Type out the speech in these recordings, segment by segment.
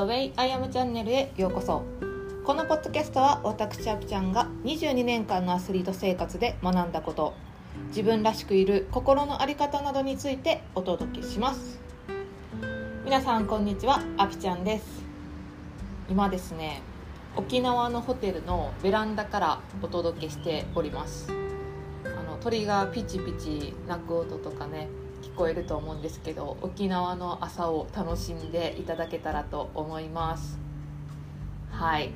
The Way I Am チャンネルへようこそ。このポッドキャストは私あぴちゃんが22年間のアスリート生活で学んだこと。自分らしくいる心の在り方などについてお届けします。皆さんこんにちは。あぴちゃんです。今ですね沖縄のホテルのベランダからお届けしております。あの鳥がピチピチ鳴く音とかね聞こえると思うんですけど沖縄の朝を楽しんでいただけたらと思います。はい。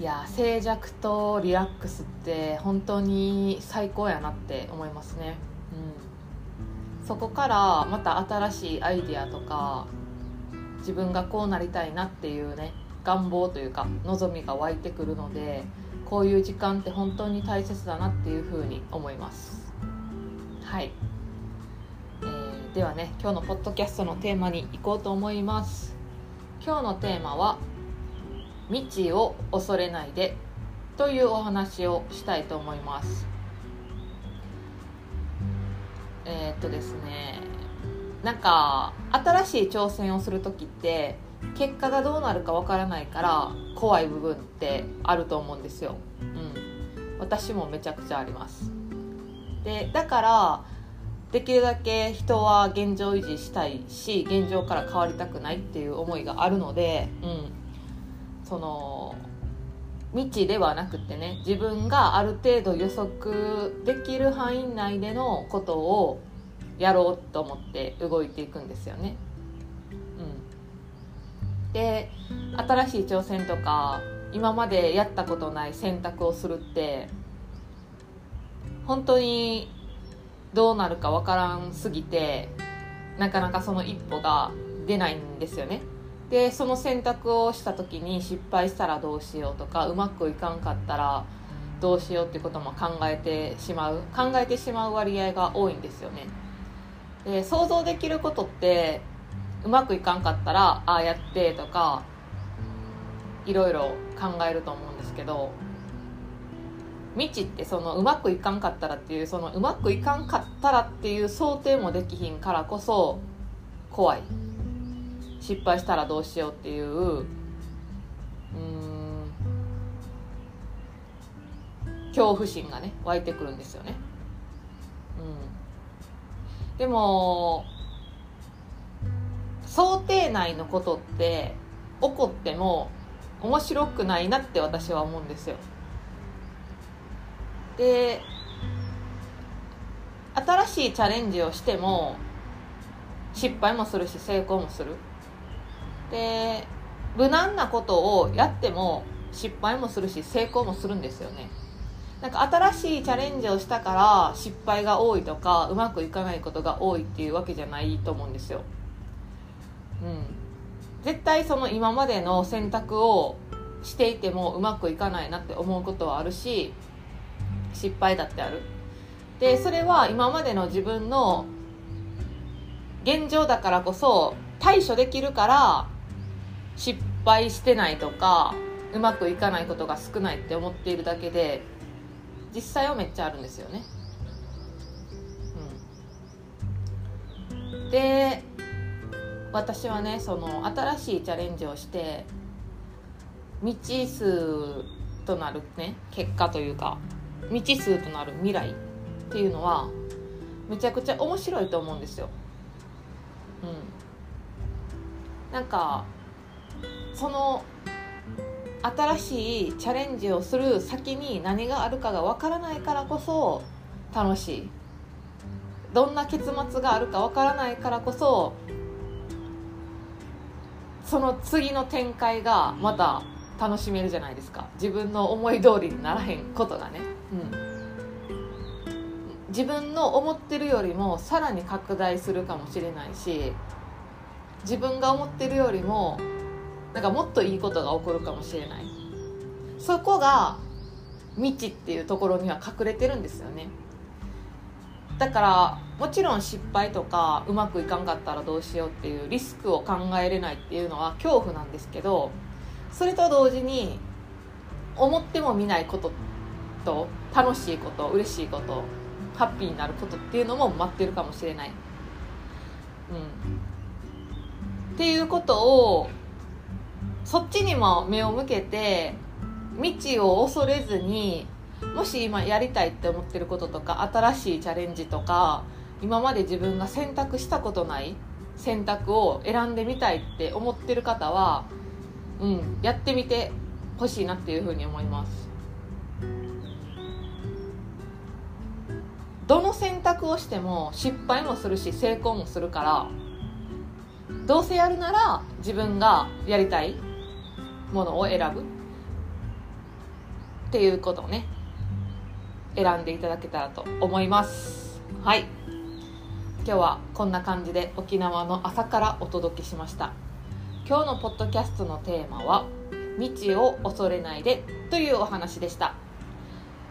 いや静寂とリラックスって本当に最高やなって思いますね、うん、そこからまた新しいアイデアとか自分がこうなりたいなっていうね願望というか望みが湧いてくるのでこういう時間って本当に大切だなっていうふうに思います。はい、えー、ではね今日のポッドキャストのテーマに行こうと思います。今日のテーマは「未知を恐れないで」というお話をしたいと思います。えー、っとですねなんか新しい挑戦をする時って結果がどうなるかわからないから怖い部分ってあると思うんですよ、うん、私もめちゃくちゃあります。でだからできるだけ人は現状維持したいし現状から変わりたくないっていう思いがあるので、うん、その未知ではなくてね自分がある程度予測できる範囲内でのことをやろうと思って動いていくんですよね。うん、で新しい挑戦とか今までやったことない選択をするって本当にどうなるかわからんすぎてなかなかその一歩が出ないんですよね。でその選択をした時に失敗したらどうしようとかうまくいかんかったらどうしようってことも考えてしまう。考えてしまう割合が多いんですよね。で想像できることってうまくいかんかったらああやってとかいろいろ考えると思うんですけど未知ってそのうまくいかんかったらっていうそのうまくいかんかったらっていう想定もできひんからこそ怖い失敗したらどうしようっていううん恐怖心がね湧いてくるんですよね。うん、でも想定内のことって起こっても面白くないなって私は思うんですよ。で新しいチャレンジをしても失敗もするし成功もする。で無難なことをやっても失敗もするし成功もするんですよね。なんか新しいチャレンジをしたから失敗が多いとかうまくいかないことが多いっていうわけじゃないと思うんですよ。うん。絶対その今までの選択をしていてもうまくいかないなって思うことはあるし失敗だってある。でそれは今までの自分の現状だからこそ対処できるから失敗してないとかうまくいかないことが少ないって思っているだけで実際はめっちゃあるんですよね。うん、で私はねその新しいチャレンジをして未知数となるね結果というか未知数となる未来っていうのはめちゃくちゃ面白いと思うんですよ。うん、なんかその新しいチャレンジをする先に何があるかがわからないからこそ楽しい。どんな結末があるかわからないからこそその次の展開がまた楽しめるじゃないですか。自分の思い通りにならへんことがね、自分の思ってるよりもさらに拡大するかもしれないし自分が思ってるよりもなんかもっといいことが起こるかもしれない。そこが未知っていうところには隠れてるんですよね。だからもちろん失敗とかうまくいかんかったらどうしようっていうリスクを考えれないっていうのは恐怖なんですけどそれと同時に思っても見ないことっと楽しいこと嬉しいことハッピーになることっていうのも待ってるかもしれない。うん、っていうことをそっちにも目を向けて未知を恐れずにもし今やりたいって思ってることとか新しいチャレンジとか今まで自分が選択したことない選択を選んでみたいって思ってる方は、うん、やってみてほしいなっていうふうに思いますどの選択をしても失敗もするし成功もするからどうせやるなら自分がやりたいものを選ぶ。っていうことをね選んでいただけたらと思います。はい。今日はこんな感じで沖縄の朝からお届けしました。今日のポッドキャストのテーマは「未知を恐れないで」というお話でした、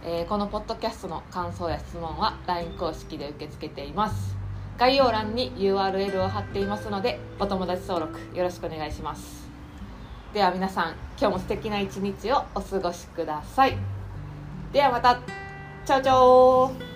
えー、このポッドキャストの感想や質問は LINE 公式で受け付けています。概要欄に URL を貼っていますのでお友達登録よろしくお願いします。では皆さん今日も素敵な一日をお過ごしください。ではまたチャオチャオ